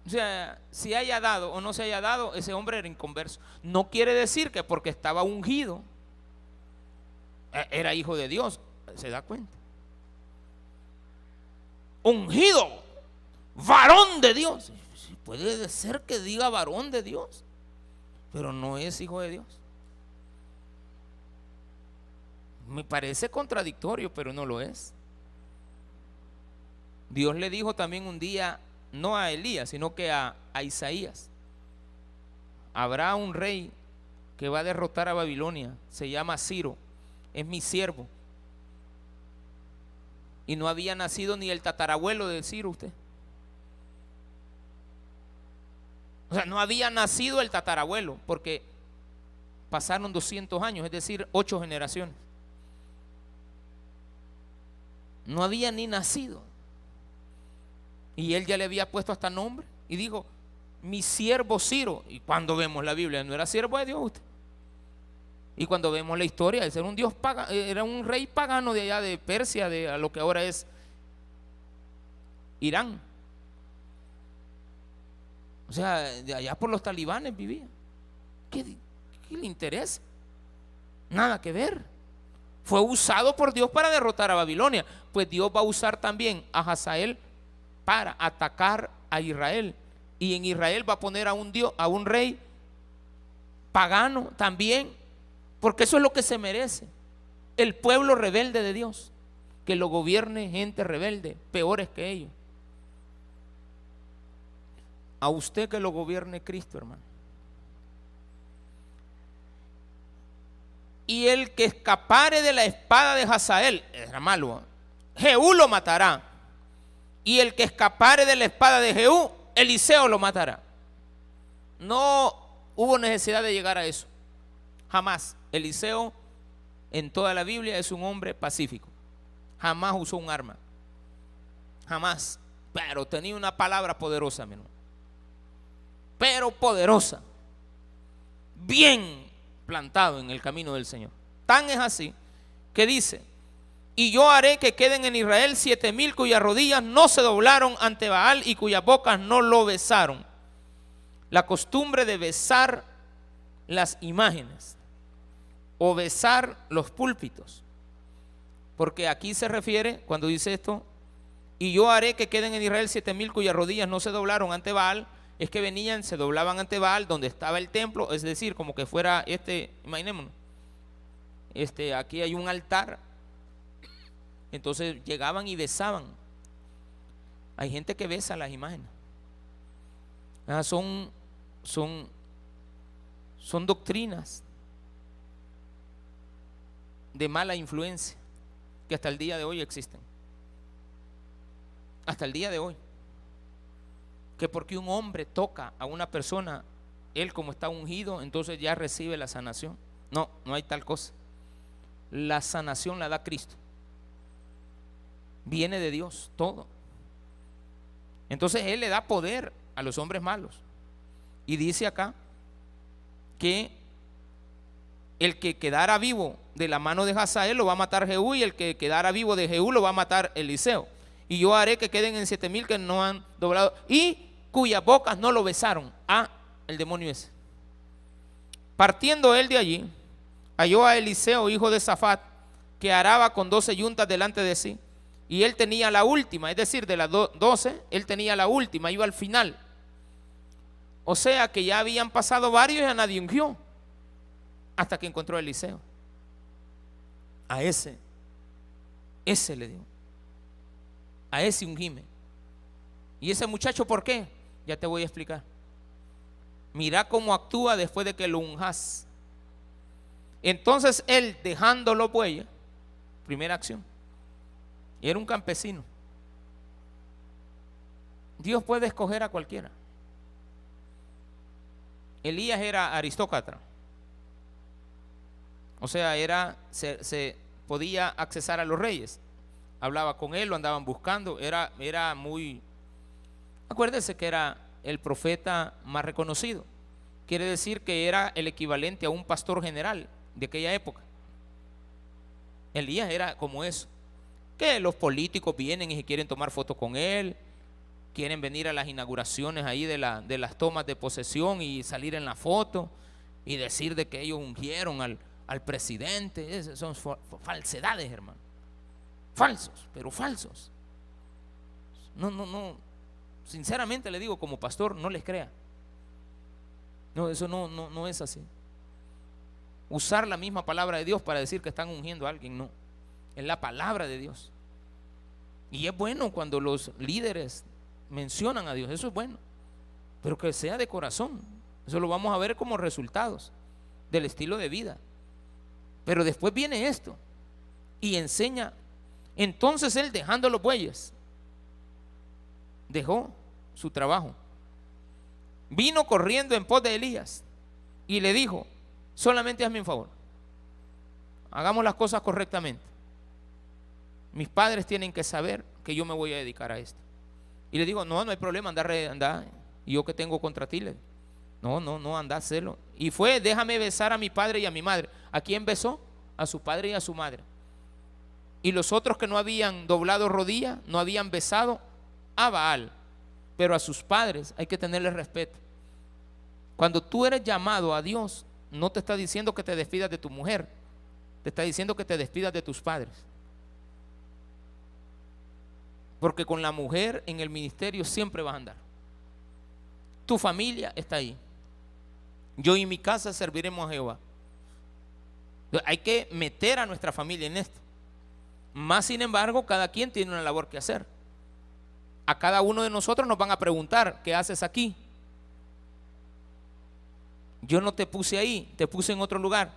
O sea, si haya dado o no se haya dado, ese hombre era inconverso. No quiere decir que porque estaba ungido, e, era hijo de Dios, se da cuenta. Ungido, varón de Dios. Puede ser que diga varón de Dios, pero no es hijo de Dios. Me parece contradictorio, pero no lo es. Dios le dijo también un día, no a Elías, sino que a, Isaías, habrá un rey que va a derrotar a Babilonia, se llama Ciro es mi siervo. Y no había nacido ni el tatarabuelo de Ciro usted. O sea, no había nacido el tatarabuelo, porque pasaron 200 años, es decir, ocho generaciones. No había ni nacido. Y él ya le había puesto hasta nombre. Y dijo, mi siervo Ciro. Y cuando vemos la Biblia, no era siervo de Dios usted. Y cuando vemos la historia, era un dios pagano, era un rey pagano de allá de Persia, de lo que ahora es Irán. O sea, de allá por los talibanes vivía. ¿Qué, qué le interesa? Nada que ver. Fue usado por Dios para derrotar a Babilonia. Pues Dios va a usar también a Hazael para atacar a Israel. Y en Israel va a poner a un Dios, a un rey pagano también porque eso es lo que se merece. El pueblo rebelde de Dios. Que lo gobierne gente rebelde, peores que ellos. A usted que lo gobierne Cristo, hermano. Y el que escapare de la espada de Hazael, era malo, ¿eh? Jehú lo matará. Y el que escapare de la espada de Jehú, Eliseo lo matará. No hubo necesidad de llegar a eso. Jamás. Eliseo en toda la Biblia es un hombre pacífico. Jamás usó un arma. Jamás. Pero tenía una palabra poderosa, mi Pero poderosa. Bien plantado en el camino del Señor. Tan es así que dice, y yo haré que queden en Israel siete mil cuyas rodillas no se doblaron ante Baal y cuyas bocas no lo besaron. La costumbre de besar las imágenes o besar los púlpitos. Porque aquí se refiere, cuando dice esto, Y yo haré que queden en Israel siete mil cuyas rodillas no se doblaron ante Baal. Es que venían, se doblaban ante Baal, donde estaba el templo, es decir, como que fuera este, imaginémonos, este, aquí hay un altar. Entonces llegaban y besaban. Hay gente que besa las imágenes. Ah, son, son, son doctrinas de mala influencia que hasta el día de hoy existen. Hasta el día de hoy. Que porque un hombre toca a una persona, él como está ungido, entonces ya recibe la sanación. No, no hay tal cosa. La sanación la da Cristo. Viene de Dios, todo. Entonces Él le da poder a los hombres malos. Y dice acá que el que quedara vivo de la mano de Hazael lo va a matar Jehú y el que quedara vivo de Jehú lo va a matar Eliseo. Y yo haré que queden en siete mil que no han doblado y cuyas bocas no lo besaron. a el demonio ese. Partiendo él de allí, halló a Eliseo, hijo de Zafat, que araba con doce yuntas delante de sí. Y él tenía la última, es decir, de las doce, él tenía la última, iba al final. O sea que ya habían pasado varios y a nadie ungió. Hasta que encontró a Eliseo. A ese, ese le dio. A ese ungime. ¿Y ese muchacho por qué? Ya te voy a explicar. Mira cómo actúa después de que lo unjas. Entonces él, dejándolo bueyes, primera acción, era un campesino. Dios puede escoger a cualquiera. Elías era aristócrata. O sea, era, se, podía accesar a los reyes. Hablaba con él, lo andaban buscando. Era, era muy. Acuérdese que era el profeta más reconocido. Quiere decir que era el equivalente a un pastor general de aquella época. Elías era como eso. Que los políticos vienen y quieren tomar fotos con él, quieren venir a las inauguraciones ahí de, la, de las tomas de posesión y salir en la foto y decir de que ellos ungieron al, al presidente. Esas son falsedades, hermano. Falsos, pero falsos. No, no, no. Sinceramente le digo, como pastor, no les crea. No, eso no, no, no es así. Usar la misma palabra de Dios para decir que están ungiendo a alguien, no. Es la palabra de Dios. Y es bueno cuando los líderes mencionan a Dios, eso es bueno. Pero que sea de corazón. Eso lo vamos a ver como resultados del estilo de vida. Pero después viene esto y enseña. Entonces él dejando los bueyes, dejó su trabajo. Vino corriendo en pos de Elías y le dijo, solamente hazme un favor, hagamos las cosas correctamente. Mis padres tienen que saber que yo me voy a dedicar a esto. Y le digo, no, no hay problema, andar, andar. Y yo que tengo contra ti, no, no, no, anda, hacerlo. Y fue, déjame besar a mi padre y a mi madre. ¿A quién besó? A su padre y a su madre. Y los otros que no habían doblado rodilla, no habían besado a Baal. Pero a sus padres hay que tenerle respeto. Cuando tú eres llamado a Dios, no te está diciendo que te despidas de tu mujer, te está diciendo que te despidas de tus padres. Porque con la mujer en el ministerio siempre vas a andar. Tu familia está ahí. Yo y mi casa serviremos a Jehová. Hay que meter a nuestra familia en esto. Más sin embargo, cada quien tiene una labor que hacer. A cada uno de nosotros nos van a preguntar, ¿qué haces aquí? Yo no te puse ahí, te puse en otro lugar.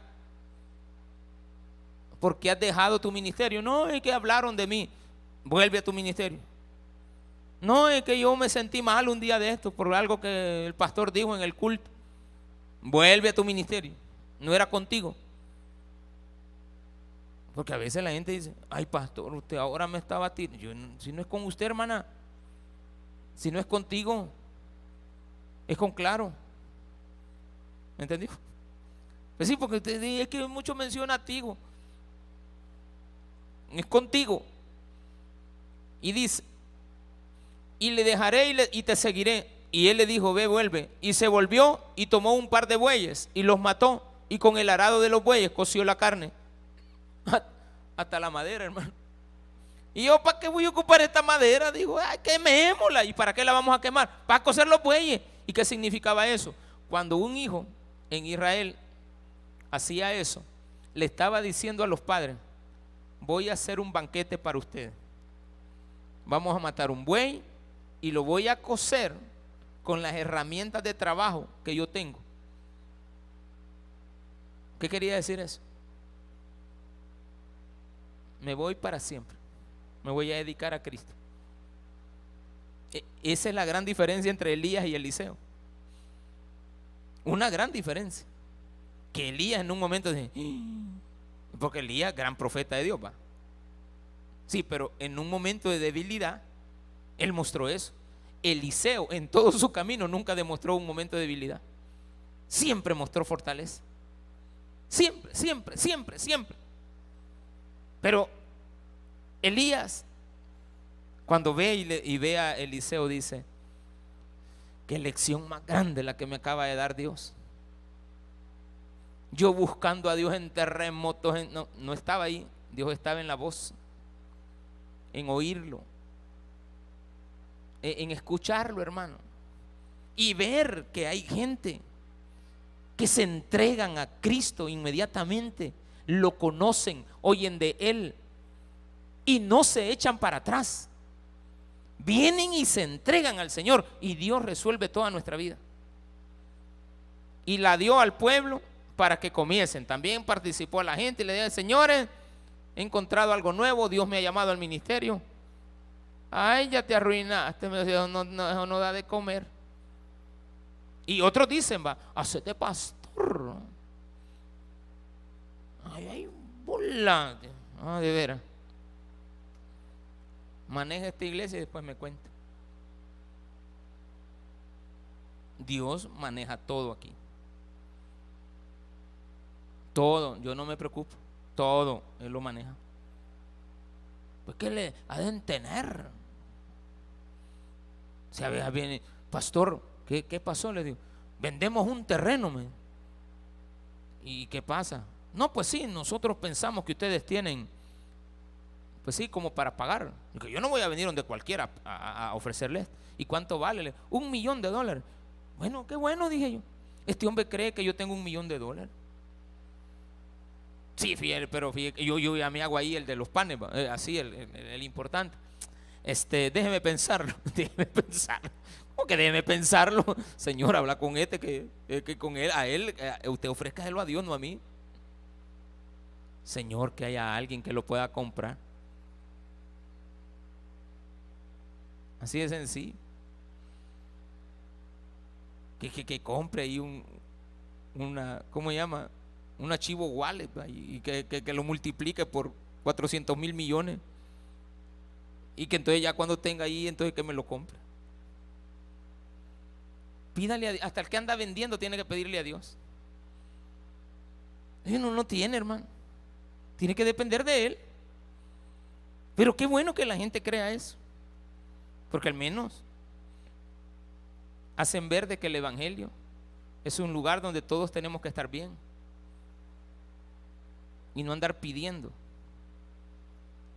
Porque has dejado tu ministerio. No, es que hablaron de mí. Vuelve a tu ministerio. No, es que yo me sentí mal un día de esto por algo que el pastor dijo en el culto. Vuelve a tu ministerio. No era contigo. Porque a veces la gente dice, ay pastor, usted ahora me estaba tirando. Si no es con usted, hermana, si no es contigo, es con claro. ¿Me entendió? Pues sí, porque usted es que mucho menciona a ti. Es contigo. Y dice, y le dejaré y te seguiré y él le dijo, ve, vuelve. Y se volvió y tomó un par de bueyes y los mató. Y con el arado de los bueyes coció la carne. Hasta la madera, hermano. Y yo, ¿para qué voy a ocupar esta madera? Digo, ay, quemémosla. ¿Y para qué la vamos a quemar? Para coser los bueyes. ¿Y qué significaba eso? Cuando un hijo en Israel hacía eso, le estaba diciendo a los padres, voy a hacer un banquete para ustedes. Vamos a matar un buey y lo voy a coser con las herramientas de trabajo que yo tengo. ¿Qué quería decir eso? Me voy para siempre. Me voy a dedicar a Cristo. E, esa es la gran diferencia entre Elías y Eliseo. Una gran diferencia. Que Elías en un momento dice, ¡Ah!". porque Elías, gran profeta de Dios, va. Sí, pero en un momento de debilidad, él mostró eso. Eliseo en todo su camino nunca demostró un momento de debilidad. Siempre mostró fortaleza. Siempre, siempre, siempre, siempre. Pero Elías, cuando ve y, ve a Eliseo, dice, qué lección más grande la que me acaba de dar Dios. Yo buscando a Dios en terremotos, no, estaba ahí, Dios estaba en la voz, en oírlo, en escucharlo, hermano, y ver que hay gente que se entregan a Cristo inmediatamente, lo conocen, oyen de Él y no se echan para atrás. Vienen y se entregan al Señor y Dios resuelve toda nuestra vida. Y la dio al pueblo para que comiesen. También participó a la gente y le dijo, señores, he encontrado algo nuevo, Dios me ha llamado al ministerio. Ay, ya te arruinaste, no, no da de comer. Y otros dicen, va, hacete pastor. Ay, ay, bola. Ah, de veras. Maneja esta iglesia y después me cuenta. Dios maneja todo aquí. Todo, yo no me preocupo. Todo, Él lo maneja. Pues que le ha de tener. Si a viene, pastor, ¿qué, pasó? Le digo, vendemos un terreno. ¿Y qué pasa? No, pues sí, nosotros pensamos que ustedes tienen, pues sí, como para pagar. Yo no voy a venir donde cualquiera a, ofrecerles. ¿Y cuánto vale? Un millón de dólares. Bueno, qué bueno, dije yo. Este hombre cree que yo tengo un millón de dólares. Sí, fiel, pero yo, yo a mí hago ahí el de los panes, eh, así, el, importante. Este, déjeme pensarlo, déjeme pensarlo. ¿Cómo que déjeme pensarlo? Señor, habla con este, que, eh, que con él, a él, eh, usted ofrezca a Dios, no a mí. Señor, que haya alguien que lo pueda comprar. Así de sencillo. Que, que, que compre ahí un, una, ¿cómo se llama? un archivo wallet y que, lo multiplique por 400 mil millones y que entonces ya cuando tenga ahí, entonces que me lo compre. Pídale hasta el que anda vendiendo tiene que pedirle a Dios. No tiene, hermano. Tiene que depender de Él. Pero qué bueno que la gente crea eso. Porque al menos hacen ver de que el Evangelio es un lugar donde todos tenemos que estar bien y no andar pidiendo.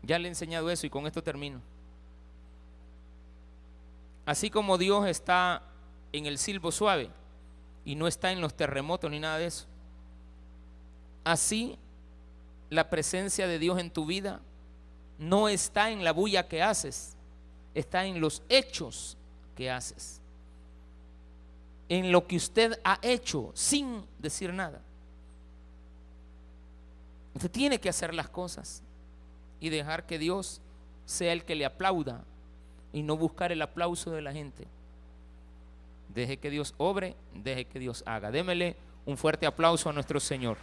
Ya le he enseñado eso y con esto termino. Así como Dios está en el silbo suave y no está en los terremotos ni nada de eso. Así la presencia de Dios en tu vida no está en la bulla que haces, está en los hechos que haces. En lo que usted ha hecho sin decir nada. Usted tiene que hacer las cosas y dejar que Dios sea el que le aplauda y no buscar el aplauso de la gente. Deje que Dios obre, deje que Dios haga. Démele un fuerte aplauso a nuestro Señor.